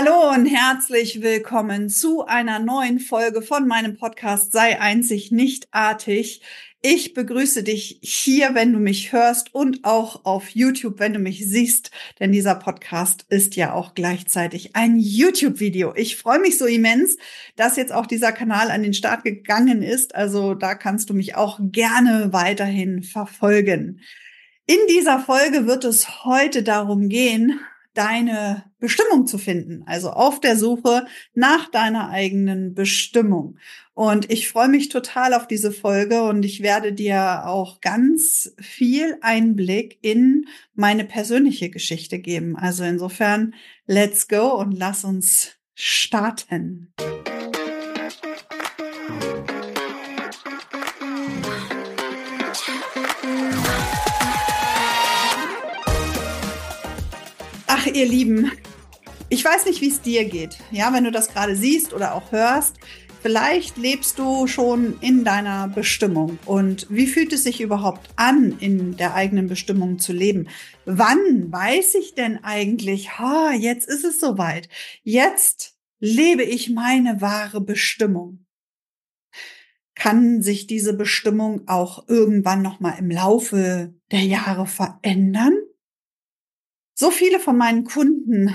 Hallo und herzlich willkommen zu einer neuen Folge von meinem Podcast Sei einzig nicht artig. Ich begrüße dich hier, wenn du mich hörst und auch auf YouTube, wenn du mich siehst, denn dieser Podcast ist ja auch gleichzeitig ein YouTube-Video. Ich freue mich so immens, dass jetzt auch dieser Kanal an den Start gegangen ist. Also da kannst du mich auch gerne weiterhin verfolgen. In dieser Folge wird es heute darum gehen, deine Bestimmung zu finden, also auf der Suche nach deiner eigenen Bestimmung. Und ich freue mich total auf diese Folge und ich werde dir auch ganz viel Einblick in meine persönliche Geschichte geben. Also insofern, let's go und lass uns starten. Ihr Lieben, ich weiß nicht, wie es dir geht. Ja, wenn du das gerade siehst oder auch hörst, vielleicht lebst du schon in deiner Bestimmung. Und wie fühlt es sich überhaupt an, in der eigenen Bestimmung zu leben? Wann weiß ich denn eigentlich, ha, jetzt ist es soweit. Jetzt lebe ich meine wahre Bestimmung. Kann sich diese Bestimmung auch irgendwann noch mal im Laufe der Jahre verändern? So viele von meinen Kunden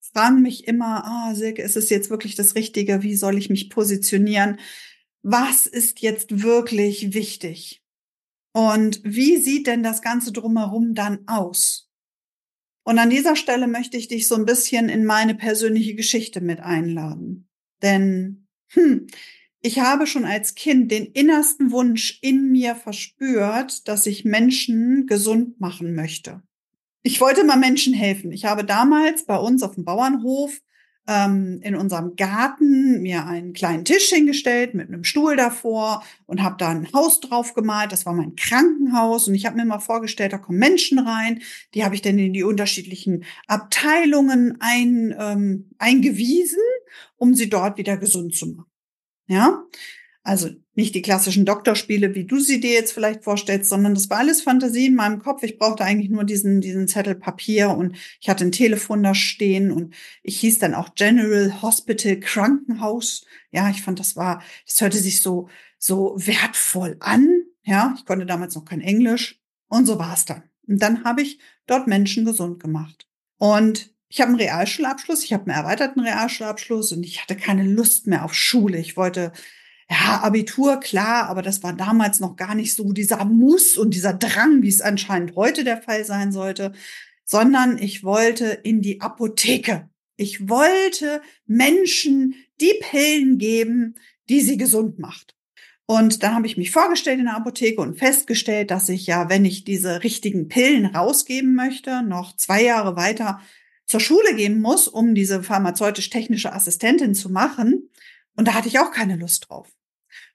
fragen mich immer, ah, oh, Silke, ist es jetzt wirklich das Richtige? Wie soll ich mich positionieren? Was ist jetzt wirklich wichtig? Und wie sieht denn das Ganze drumherum dann aus? Und an dieser Stelle möchte ich dich so ein bisschen in meine persönliche Geschichte mit einladen. Denn hm, ich habe schon als Kind den innersten Wunsch in mir verspürt, dass ich Menschen gesund machen möchte ich wollte mal Menschen helfen. Ich habe damals bei uns auf dem Bauernhof ähm, in unserem Garten mir einen kleinen Tisch hingestellt mit einem Stuhl davor und habe da ein Haus drauf gemalt. Das war mein Krankenhaus und ich habe mir mal vorgestellt, da kommen Menschen rein. Die habe ich dann in die unterschiedlichen Abteilungen ein, ähm, eingewiesen, um sie dort wieder gesund zu machen. Ja, also nicht die klassischen Doktorspiele, wie du sie dir jetzt vielleicht vorstellst, sondern das war alles Fantasie in meinem Kopf. Ich brauchte eigentlich nur diesen, diesen Zettel Papier und ich hatte ein Telefon da stehen und ich hieß dann auch General Hospital Krankenhaus. Ja, ich fand, das war, das hörte sich so, so wertvoll an. Ja, ich konnte damals noch kein Englisch und so war es dann. Und dann habe ich dort Menschen gesund gemacht. Und ich habe einen Realschulabschluss, ich habe einen erweiterten Realschulabschluss und ich hatte keine Lust mehr auf Schule. Ich wollte ja, Abitur, klar, aber das war damals noch gar nicht so dieser Muss und dieser Drang, wie es anscheinend heute der Fall sein sollte, sondern ich wollte in die Apotheke. Ich wollte Menschen die Pillen geben, die sie gesund macht. Und dann habe ich mich vorgestellt in der Apotheke und festgestellt, dass ich ja, wenn ich diese richtigen Pillen rausgeben möchte, noch zwei Jahre weiter zur Schule gehen muss, um diese pharmazeutisch-technische Assistentin zu machen. Und da hatte ich auch keine Lust drauf.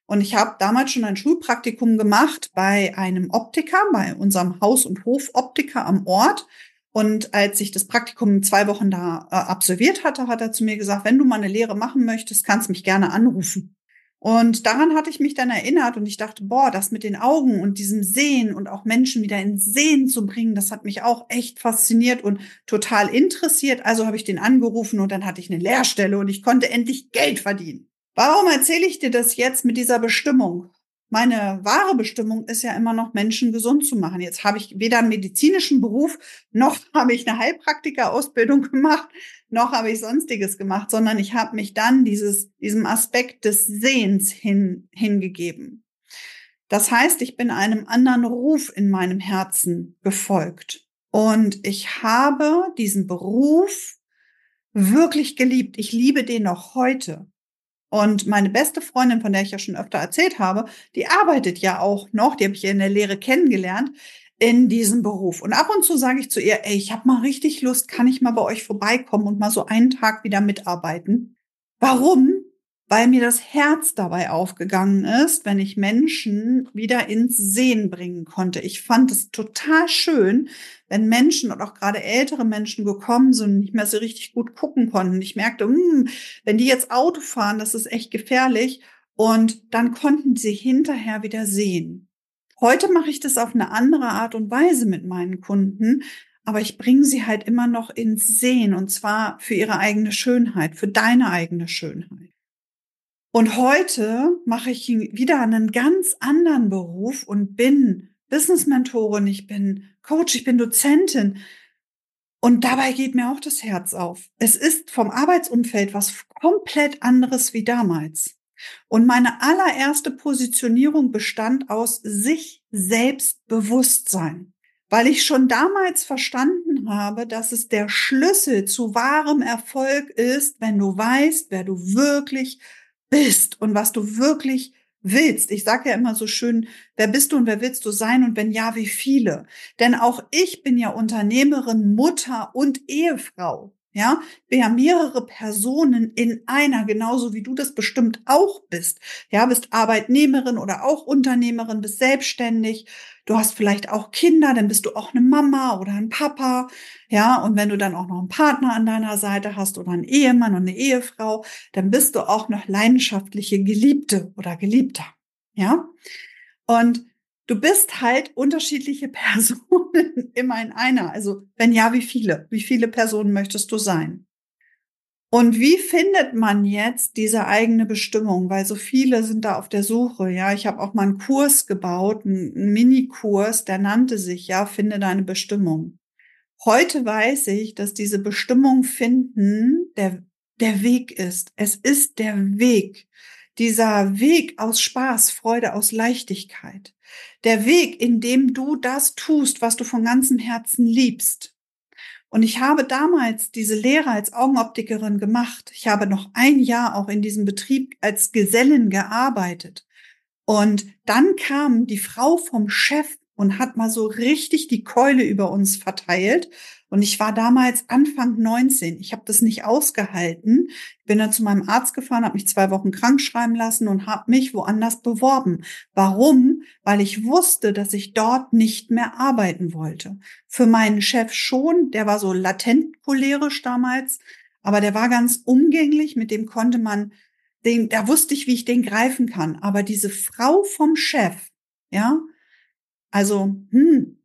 Und ich habe damals schon ein Schulpraktikum gemacht bei einem Optiker, bei unserem Haus- und Hofoptiker am Ort. Und als ich das Praktikum zwei Wochen da äh, absolviert hatte, hat er zu mir gesagt, wenn du mal eine Lehre machen möchtest, kannst mich gerne anrufen. Und daran hatte ich mich dann erinnert und ich dachte, boah, das mit den Augen und diesem Sehen und auch Menschen wieder ins Sehen zu bringen, das hat mich auch echt fasziniert und total interessiert. Also habe ich den angerufen und dann hatte ich eine Lehrstelle und ich konnte endlich Geld verdienen. Warum erzähle ich dir das jetzt mit dieser Bestimmung? Meine wahre Bestimmung ist ja immer noch, Menschen gesund zu machen. Jetzt habe ich weder einen medizinischen Beruf, noch habe ich eine Heilpraktika-Ausbildung gemacht, noch habe ich sonstiges gemacht, sondern ich habe mich dann dieses, diesem Aspekt des Sehens hin, hingegeben. Das heißt, ich bin einem anderen Ruf in meinem Herzen gefolgt. Und ich habe diesen Beruf wirklich geliebt. Ich liebe den noch heute. Und meine beste Freundin, von der ich ja schon öfter erzählt habe, die arbeitet ja auch noch, die habe ich ja in der Lehre kennengelernt, in diesem Beruf. Und ab und zu sage ich zu ihr, ey, ich habe mal richtig Lust, kann ich mal bei euch vorbeikommen und mal so einen Tag wieder mitarbeiten? Warum? weil mir das Herz dabei aufgegangen ist, wenn ich Menschen wieder ins Sehen bringen konnte. Ich fand es total schön, wenn Menschen und auch gerade ältere Menschen gekommen sind und nicht mehr so richtig gut gucken konnten. Ich merkte, mh, hm, wenn die jetzt Auto fahren, das ist echt gefährlich. Und dann konnten sie hinterher wieder sehen. Heute mache ich das auf eine andere Art und Weise mit meinen Kunden. aber ich bringe sie halt immer noch ins Sehen und zwar für ihre eigene Schönheit, für deine eigene Schönheit. Und heute mache ich wieder einen ganz anderen Beruf und bin Business-Mentorin, ich bin Coach, ich bin Dozentin. Und dabei geht mir auch das Herz auf. Es ist vom Arbeitsumfeld was komplett anderes wie damals. Und meine allererste Positionierung bestand aus sich selbst Bewusstsein, weil ich schon damals verstanden habe, dass es der Schlüssel zu wahrem Erfolg ist, wenn du weißt, wer du wirklich bist und was du wirklich willst. Ich sage ja immer so schön, wer bist du und wer willst du sein und wenn ja, wie viele? Denn auch ich bin ja Unternehmerin, Mutter und Ehefrau. Ja, wir haben mehrere Personen in einer, genauso wie du das bestimmt auch bist. Ja, bist Arbeitnehmerin oder auch Unternehmerin, bist selbstständig. Du hast vielleicht auch Kinder, dann bist du auch eine Mama oder ein Papa. Ja, und wenn du dann auch noch einen Partner an deiner Seite hast oder einen Ehemann und eine Ehefrau, dann bist du auch noch leidenschaftliche Geliebte oder Geliebter. Ja, und du bist halt unterschiedliche Personen immer in einer. Also wenn ja, wie viele? Wie viele Personen möchtest du sein? Und wie findet man jetzt diese eigene Bestimmung? Weil so viele sind da auf der Suche. Ja, ich habe auch mal einen Kurs gebaut, einen Mini-Kurs, der nannte sich ja Finde deine Bestimmung. Heute weiß ich, dass diese Bestimmung finden der, der Weg ist. Es ist der Weg. Dieser Weg aus Spaß, Freude, aus Leichtigkeit. Der Weg, in dem du das tust, was du von ganzem Herzen liebst. Und ich habe damals diese Lehre als Augenoptikerin gemacht. Ich habe noch ein Jahr auch in diesem Betrieb als Gesellin gearbeitet. Und dann kam die Frau vom Chef und hat mal so richtig die Keule über uns verteilt. Und ich war damals Anfang 19. Ich habe das nicht ausgehalten. Ich bin dann zu meinem Arzt gefahren, habe mich zwei Wochen krank schreiben lassen und habe mich woanders beworben. Warum? Weil ich wusste, dass ich dort nicht mehr arbeiten wollte. Für meinen Chef schon, der war so latent cholerisch damals, aber der war ganz umgänglich, mit dem konnte man, den, da wusste ich, wie ich den greifen kann. Aber diese Frau vom Chef, ja, also, hm,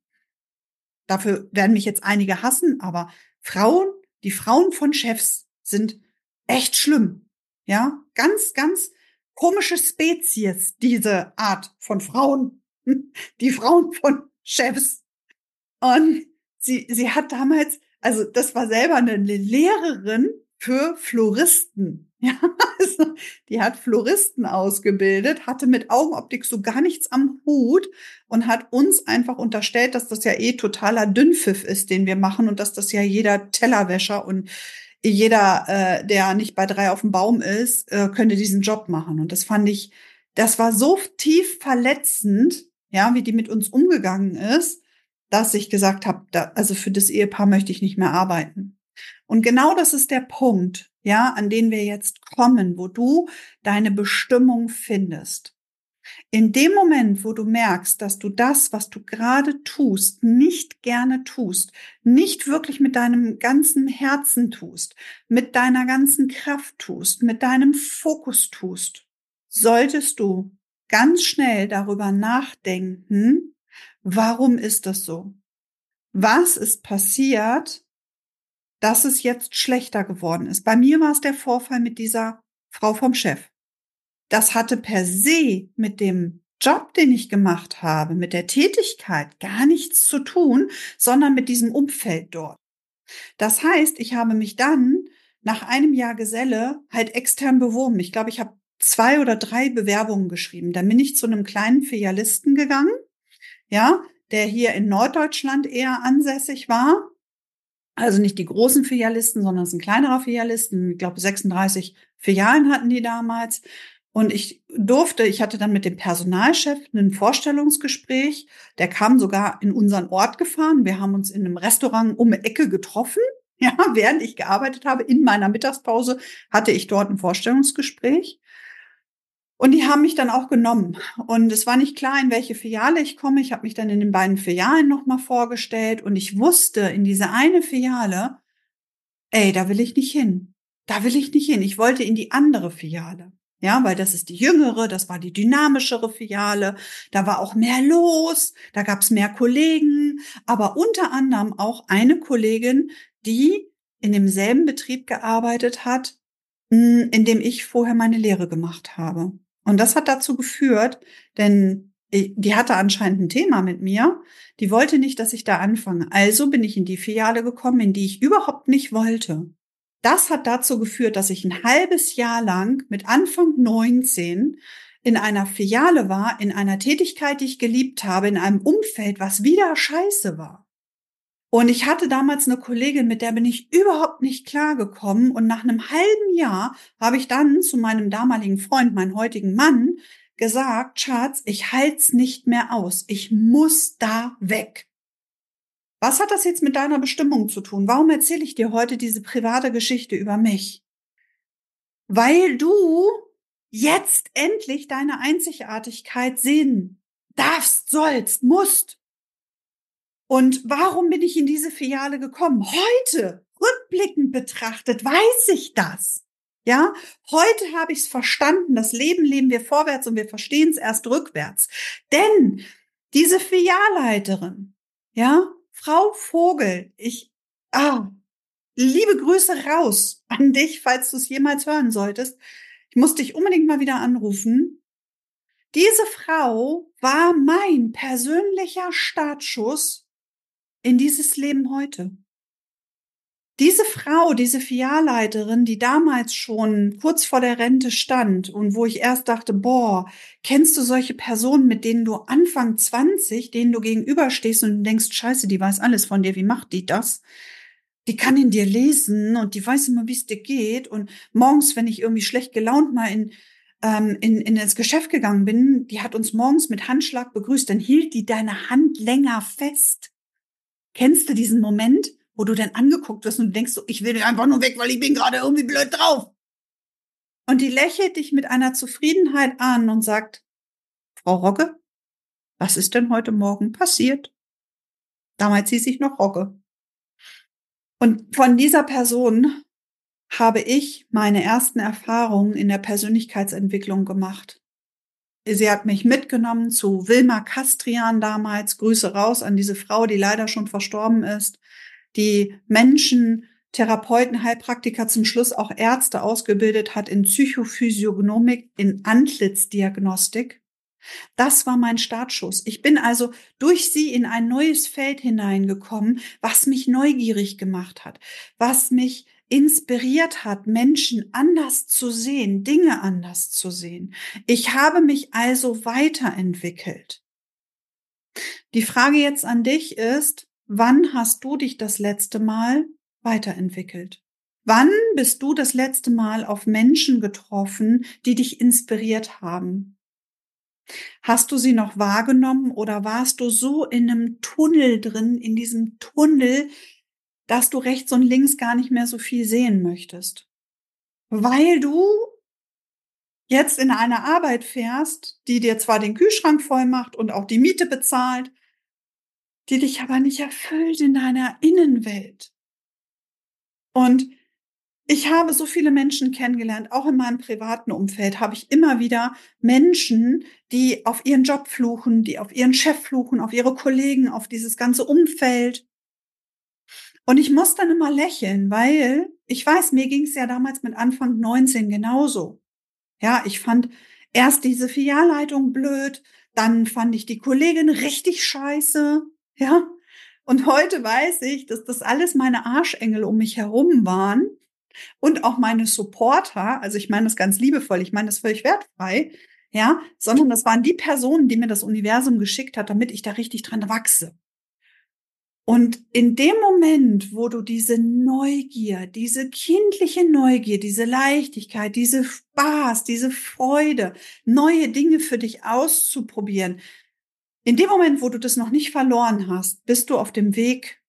dafür werden mich jetzt einige hassen, aber Frauen, die Frauen von Chefs sind echt schlimm. Ja, ganz, ganz komische Spezies, diese Art von Frauen, die Frauen von Chefs. Und sie, sie hat damals, also das war selber eine Lehrerin für Floristen. Ja, also die hat Floristen ausgebildet, hatte mit Augenoptik so gar nichts am Hut und hat uns einfach unterstellt, dass das ja eh totaler Dünnpfiff ist, den wir machen und dass das ja jeder Tellerwäscher und jeder, äh, der nicht bei drei auf dem Baum ist, äh, könnte diesen Job machen. Und das fand ich, das war so tief verletzend, ja, wie die mit uns umgegangen ist, dass ich gesagt habe, da, also für das Ehepaar möchte ich nicht mehr arbeiten. Und genau das ist der Punkt, ja, an den wir jetzt kommen, wo du deine Bestimmung findest. In dem Moment, wo du merkst, dass du das, was du gerade tust, nicht gerne tust, nicht wirklich mit deinem ganzen Herzen tust, mit deiner ganzen Kraft tust, mit deinem Fokus tust, solltest du ganz schnell darüber nachdenken, warum ist das so? Was ist passiert, dass es jetzt schlechter geworden ist. Bei mir war es der Vorfall mit dieser Frau vom Chef. Das hatte per se mit dem Job, den ich gemacht habe, mit der Tätigkeit gar nichts zu tun, sondern mit diesem Umfeld dort. Das heißt, ich habe mich dann nach einem Jahr Geselle halt extern beworben. Ich glaube, ich habe zwei oder drei Bewerbungen geschrieben. Dann bin ich zu einem kleinen Filialisten gegangen, ja, der hier in Norddeutschland eher ansässig war also nicht die großen Filialisten, sondern es sind kleinerer Filialisten. Ich glaube, 36 Filialen hatten die damals. Und ich durfte, ich hatte dann mit dem Personalchef ein Vorstellungsgespräch. Der kam sogar in unseren Ort gefahren. Wir haben uns in einem Restaurant um eine Ecke getroffen. Ja, während ich gearbeitet habe, in meiner Mittagspause hatte ich dort ein Vorstellungsgespräch. Und die haben mich dann auch genommen. Und es war nicht klar, in welche Filiale ich komme. Ich habe mich dann in den beiden Filialen nochmal vorgestellt und ich wusste in diese eine Filiale, ey, da will ich nicht hin. Da will ich nicht hin. Ich wollte in die andere Filiale. Ja, weil das ist die jüngere, das war die dynamischere Filiale. Da war auch mehr los, da gab es mehr Kollegen, aber unter anderem auch eine Kollegin, die in demselben Betrieb gearbeitet hat, hm, in dem ich vorher meine Lehre gemacht habe. Und das hat dazu geführt, denn die hatte anscheinend ein Thema mit mir. Die wollte nicht, dass ich da anfange. Also bin ich in die Filiale gekommen, in die ich überhaupt nicht wollte. Das hat dazu geführt, dass ich ein halbes Jahr lang mit Anfang 19 in einer Filiale war, in einer Tätigkeit, die ich geliebt habe, in einem Umfeld, was wieder scheiße war. Und ich hatte damals eine Kollegin, mit der bin ich überhaupt nicht klargekommen. Und nach einem halben Jahr habe ich dann zu meinem damaligen Freund, meinen heutigen Mann, gesagt, Schatz, ich halt's nicht mehr aus. Ich muss da weg. Was hat das jetzt mit deiner Bestimmung zu tun? Warum erzähle ich dir heute diese private Geschichte über mich? Weil du jetzt endlich deine Einzigartigkeit sehen darfst, sollst, musst. Und warum bin ich in diese Filiale gekommen? Heute, rückblickend betrachtet, weiß ich das. Ja, heute habe ich es verstanden. Das Leben leben wir vorwärts und wir verstehen es erst rückwärts. Denn diese Filialleiterin, ja, Frau Vogel, ich, ah, liebe Grüße raus an dich, falls du es jemals hören solltest. Ich muss dich unbedingt mal wieder anrufen. Diese Frau war mein persönlicher Startschuss in dieses Leben heute. Diese Frau, diese Filialleiterin, die damals schon kurz vor der Rente stand und wo ich erst dachte, boah, kennst du solche Personen, mit denen du Anfang 20, denen du gegenüberstehst und denkst, scheiße, die weiß alles von dir, wie macht die das? Die kann in dir lesen und die weiß immer, wie es dir geht. Und morgens, wenn ich irgendwie schlecht gelaunt mal in, ähm, in, in ins Geschäft gegangen bin, die hat uns morgens mit Handschlag begrüßt, dann hielt die deine Hand länger fest. Kennst du diesen Moment? wo du dann angeguckt wirst und denkst so, ich will einfach nur weg, weil ich bin gerade irgendwie blöd drauf. Und die lächelt dich mit einer Zufriedenheit an und sagt, Frau Rogge, was ist denn heute Morgen passiert? Damals hieß ich noch Rogge. Und von dieser Person habe ich meine ersten Erfahrungen in der Persönlichkeitsentwicklung gemacht. Sie hat mich mitgenommen zu Wilma Kastrian damals. Grüße raus an diese Frau, die leider schon verstorben ist die Menschen, Therapeuten, Heilpraktiker, zum Schluss auch Ärzte ausgebildet hat in Psychophysiognomik, in Antlitzdiagnostik. Das war mein Startschuss. Ich bin also durch sie in ein neues Feld hineingekommen, was mich neugierig gemacht hat, was mich inspiriert hat, Menschen anders zu sehen, Dinge anders zu sehen. Ich habe mich also weiterentwickelt. Die Frage jetzt an dich ist, Wann hast du dich das letzte Mal weiterentwickelt? Wann bist du das letzte Mal auf Menschen getroffen, die dich inspiriert haben? Hast du sie noch wahrgenommen oder warst du so in einem Tunnel drin, in diesem Tunnel, dass du rechts und links gar nicht mehr so viel sehen möchtest? Weil du jetzt in eine Arbeit fährst, die dir zwar den Kühlschrank voll macht und auch die Miete bezahlt, die dich aber nicht erfüllt in deiner Innenwelt. Und ich habe so viele Menschen kennengelernt, auch in meinem privaten Umfeld habe ich immer wieder Menschen, die auf ihren Job fluchen, die auf ihren Chef fluchen, auf ihre Kollegen, auf dieses ganze Umfeld. Und ich muss dann immer lächeln, weil ich weiß, mir ging es ja damals mit Anfang 19 genauso. Ja, ich fand erst diese Filialleitung blöd, dann fand ich die Kollegin richtig scheiße, ja. Und heute weiß ich, dass das alles meine Arschengel um mich herum waren und auch meine Supporter. Also ich meine das ganz liebevoll, ich meine das völlig wertfrei. Ja, sondern das waren die Personen, die mir das Universum geschickt hat, damit ich da richtig dran wachse. Und in dem Moment, wo du diese Neugier, diese kindliche Neugier, diese Leichtigkeit, diese Spaß, diese Freude, neue Dinge für dich auszuprobieren, in dem Moment, wo du das noch nicht verloren hast, bist du auf dem Weg,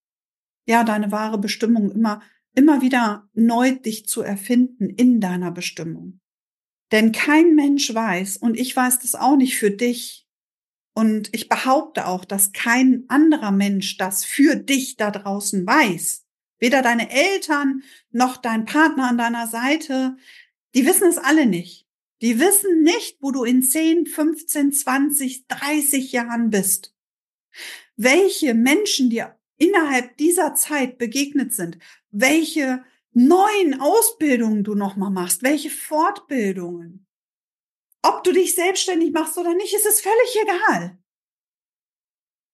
ja, deine wahre Bestimmung immer, immer wieder neu dich zu erfinden in deiner Bestimmung. Denn kein Mensch weiß, und ich weiß das auch nicht für dich, und ich behaupte auch, dass kein anderer Mensch das für dich da draußen weiß. Weder deine Eltern noch dein Partner an deiner Seite, die wissen es alle nicht. Die wissen nicht, wo du in 10, 15, 20, 30 Jahren bist. Welche Menschen dir innerhalb dieser Zeit begegnet sind, welche neuen Ausbildungen du nochmal machst, welche Fortbildungen. Ob du dich selbstständig machst oder nicht, ist es völlig egal.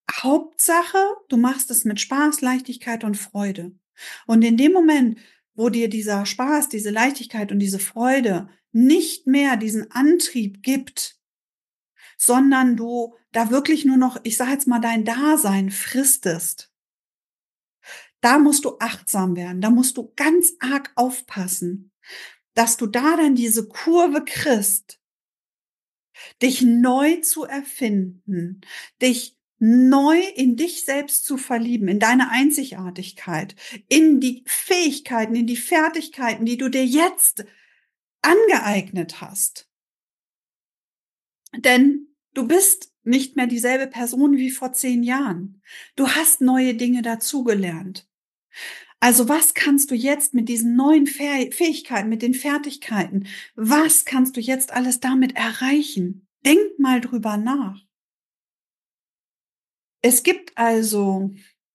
Hauptsache, du machst es mit Spaß, Leichtigkeit und Freude. Und in dem Moment, wo dir dieser Spaß, diese Leichtigkeit und diese Freude nicht mehr diesen Antrieb gibt, sondern du da wirklich nur noch, ich sage jetzt mal, dein Dasein fristest, da musst du achtsam werden, da musst du ganz arg aufpassen, dass du da dann diese Kurve kriegst, dich neu zu erfinden, dich neu in dich selbst zu verlieben, in deine Einzigartigkeit, in die Fähigkeiten, in die Fertigkeiten, die du dir jetzt angeeignet hast. Denn du bist nicht mehr dieselbe Person wie vor zehn Jahren. Du hast neue Dinge dazugelernt. Also was kannst du jetzt mit diesen neuen Fähigkeiten, mit den Fertigkeiten, was kannst du jetzt alles damit erreichen? Denk mal drüber nach. Es gibt also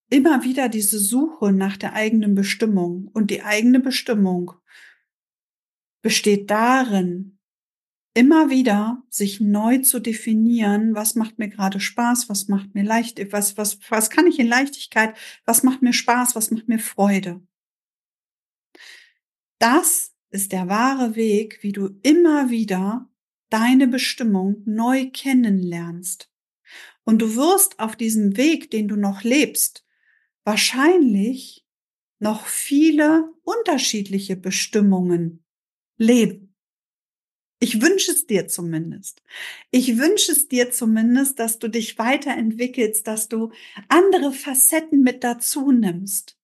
immer wieder diese Suche nach der eigenen Bestimmung und die eigene Bestimmung besteht darin, immer wieder sich neu zu definieren, was macht mir gerade Spaß, was macht mir leicht, was, was, was kann ich in Leichtigkeit, was macht mir Spaß, was macht mir Freude. Das ist der wahre Weg, wie du immer wieder deine Bestimmung neu kennenlernst. Und du wirst auf diesem Weg, den du noch lebst, wahrscheinlich noch viele unterschiedliche Bestimmungen leben. Ich wünsche es dir zumindest. Ich wünsche es dir zumindest, dass du dich weiterentwickelst, dass du andere Facetten mit dazu nimmst.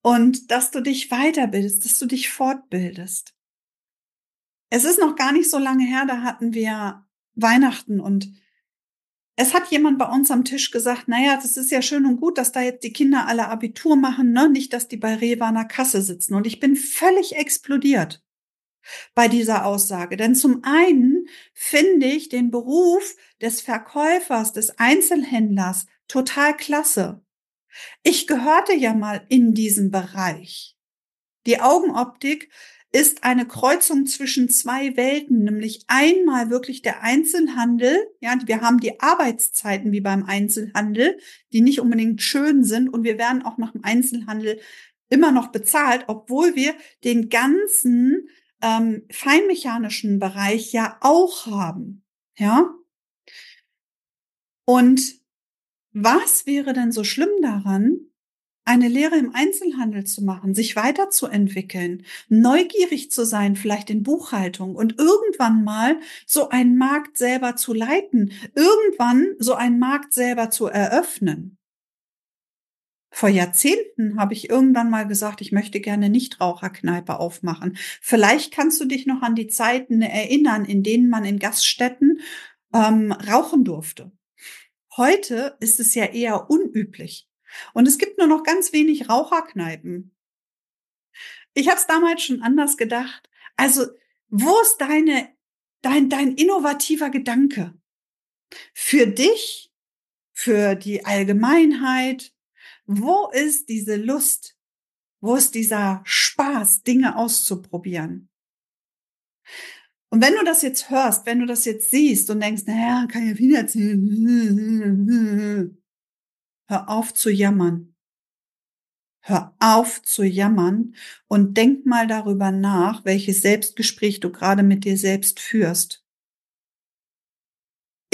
Und dass du dich weiterbildest, dass du dich fortbildest. Es ist noch gar nicht so lange her, da hatten wir Weihnachten und es hat jemand bei uns am Tisch gesagt, naja, das ist ja schön und gut, dass da jetzt die Kinder alle Abitur machen, ne? nicht, dass die bei Rewe an der Kasse sitzen. Und ich bin völlig explodiert bei dieser Aussage. Denn zum einen finde ich den Beruf des Verkäufers, des Einzelhändlers total klasse. Ich gehörte ja mal in diesem Bereich. Die Augenoptik ist eine Kreuzung zwischen zwei Welten, nämlich einmal wirklich der Einzelhandel. Ja, wir haben die Arbeitszeiten wie beim Einzelhandel, die nicht unbedingt schön sind und wir werden auch nach dem Einzelhandel immer noch bezahlt, obwohl wir den ganzen ähm, feinmechanischen Bereich ja auch haben. Ja. Und was wäre denn so schlimm daran, eine Lehre im Einzelhandel zu machen, sich weiterzuentwickeln, neugierig zu sein, vielleicht in Buchhaltung und irgendwann mal so einen Markt selber zu leiten, irgendwann so einen Markt selber zu eröffnen. Vor Jahrzehnten habe ich irgendwann mal gesagt, ich möchte gerne Nichtraucherkneipe aufmachen. Vielleicht kannst du dich noch an die Zeiten erinnern, in denen man in Gaststätten ähm, rauchen durfte. Heute ist es ja eher unüblich. Und es gibt nur noch ganz wenig Raucherkneipen. Ich habe es damals schon anders gedacht. Also, wo ist deine, dein, dein innovativer Gedanke? Für dich, für die Allgemeinheit, wo ist diese Lust? Wo ist dieser Spaß, Dinge auszuprobieren? Und wenn du das jetzt hörst, wenn du das jetzt siehst und denkst, naja, kann ja viel erzählen, Hör auf zu jammern. Hör auf zu jammern und denk mal darüber nach, welches Selbstgespräch du gerade mit dir selbst führst.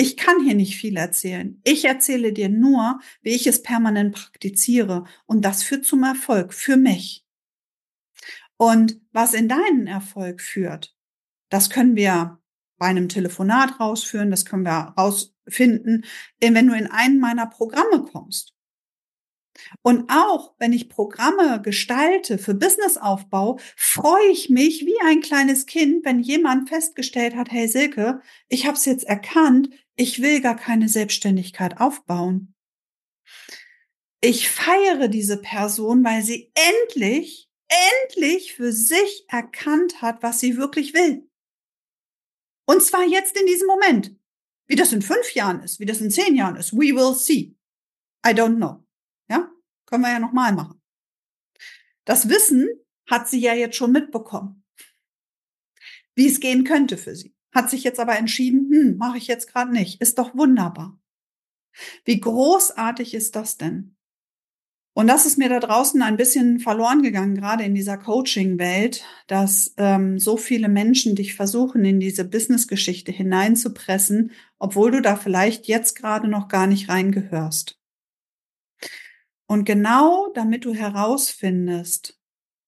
Ich kann hier nicht viel erzählen. Ich erzähle dir nur, wie ich es permanent praktiziere. Und das führt zum Erfolg für mich. Und was in deinen Erfolg führt, das können wir bei einem Telefonat rausführen, das können wir rausfinden, wenn du in einen meiner Programme kommst. Und auch wenn ich Programme gestalte für Businessaufbau, freue ich mich wie ein kleines Kind, wenn jemand festgestellt hat, hey Silke, ich habe es jetzt erkannt, ich will gar keine Selbstständigkeit aufbauen. Ich feiere diese Person, weil sie endlich, endlich für sich erkannt hat, was sie wirklich will. Und zwar jetzt in diesem Moment. Wie das in fünf Jahren ist, wie das in zehn Jahren ist, we will see. I don't know. Ja, können wir ja nochmal machen. Das Wissen hat sie ja jetzt schon mitbekommen, wie es gehen könnte für sie. Hat sich jetzt aber entschieden, hm, mache ich jetzt gerade nicht. Ist doch wunderbar. Wie großartig ist das denn? Und das ist mir da draußen ein bisschen verloren gegangen, gerade in dieser Coaching-Welt, dass ähm, so viele Menschen dich versuchen, in diese Business-Geschichte hineinzupressen, obwohl du da vielleicht jetzt gerade noch gar nicht reingehörst. Und genau damit du herausfindest,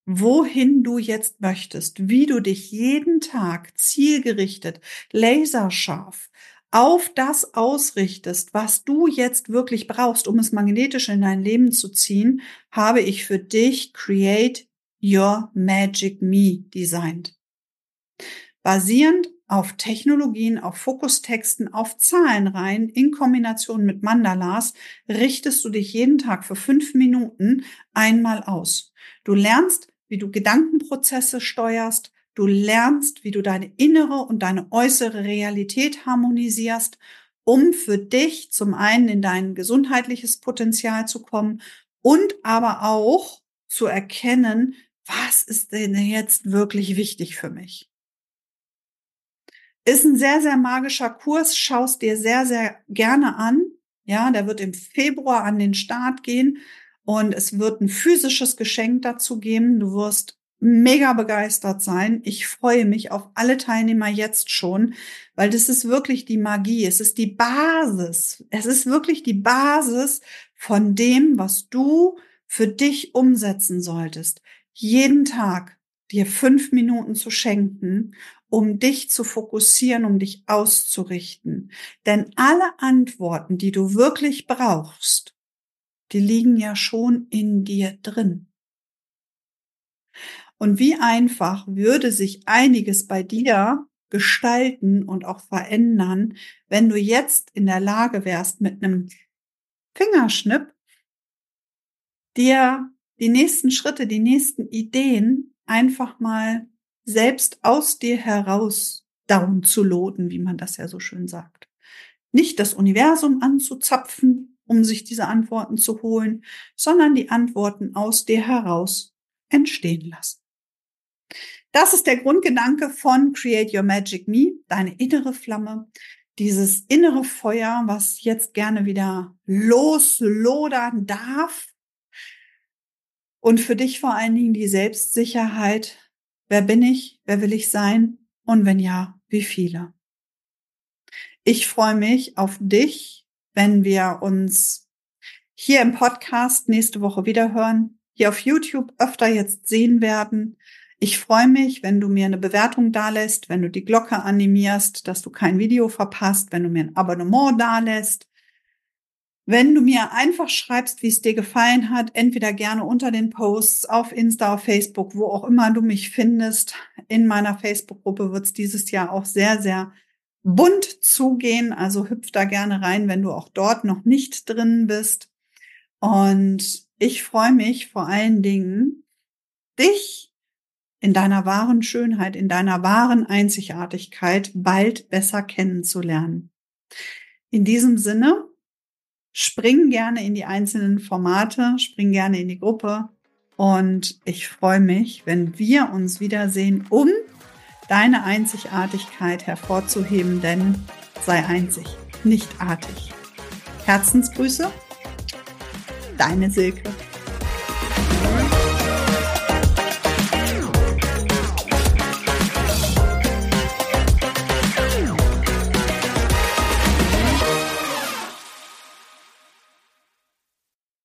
wohin du jetzt möchtest, wie du dich jeden Tag zielgerichtet, laserscharf auf das ausrichtest, was du jetzt wirklich brauchst, um es magnetisch in dein Leben zu ziehen, habe ich für dich Create Your Magic Me designt. Basierend auf Technologien, auf Fokustexten, auf Zahlenreihen in Kombination mit Mandalas richtest du dich jeden Tag für fünf Minuten einmal aus. Du lernst, wie du Gedankenprozesse steuerst, Du lernst, wie du deine innere und deine äußere Realität harmonisierst, um für dich zum einen in dein gesundheitliches Potenzial zu kommen und aber auch zu erkennen, was ist denn jetzt wirklich wichtig für mich. Ist ein sehr, sehr magischer Kurs, schaust dir sehr, sehr gerne an. Ja, der wird im Februar an den Start gehen und es wird ein physisches Geschenk dazu geben. Du wirst mega begeistert sein. Ich freue mich auf alle Teilnehmer jetzt schon, weil das ist wirklich die Magie. Es ist die Basis. Es ist wirklich die Basis von dem, was du für dich umsetzen solltest. Jeden Tag dir fünf Minuten zu schenken, um dich zu fokussieren, um dich auszurichten. Denn alle Antworten, die du wirklich brauchst, die liegen ja schon in dir drin. Und wie einfach würde sich einiges bei dir gestalten und auch verändern, wenn du jetzt in der Lage wärst, mit einem Fingerschnipp dir die nächsten Schritte, die nächsten Ideen einfach mal selbst aus dir heraus downzuladen, wie man das ja so schön sagt. Nicht das Universum anzuzapfen, um sich diese Antworten zu holen, sondern die Antworten aus dir heraus entstehen lassen. Das ist der Grundgedanke von Create Your Magic Me, deine innere Flamme, dieses innere Feuer, was jetzt gerne wieder loslodern darf. Und für dich vor allen Dingen die Selbstsicherheit. Wer bin ich? Wer will ich sein? Und wenn ja, wie viele? Ich freue mich auf dich, wenn wir uns hier im Podcast nächste Woche wieder hören, hier auf YouTube öfter jetzt sehen werden. Ich freue mich, wenn du mir eine Bewertung dalässt, wenn du die Glocke animierst, dass du kein Video verpasst, wenn du mir ein Abonnement dalässt. Wenn du mir einfach schreibst, wie es dir gefallen hat, entweder gerne unter den Posts auf Insta, auf Facebook, wo auch immer du mich findest. In meiner Facebook-Gruppe wird es dieses Jahr auch sehr, sehr bunt zugehen. Also hüpf da gerne rein, wenn du auch dort noch nicht drin bist. Und ich freue mich vor allen Dingen, dich in deiner wahren Schönheit, in deiner wahren Einzigartigkeit bald besser kennenzulernen. In diesem Sinne, spring gerne in die einzelnen Formate, spring gerne in die Gruppe und ich freue mich, wenn wir uns wiedersehen, um deine Einzigartigkeit hervorzuheben, denn sei einzig, nicht artig. Herzensgrüße, deine Silke.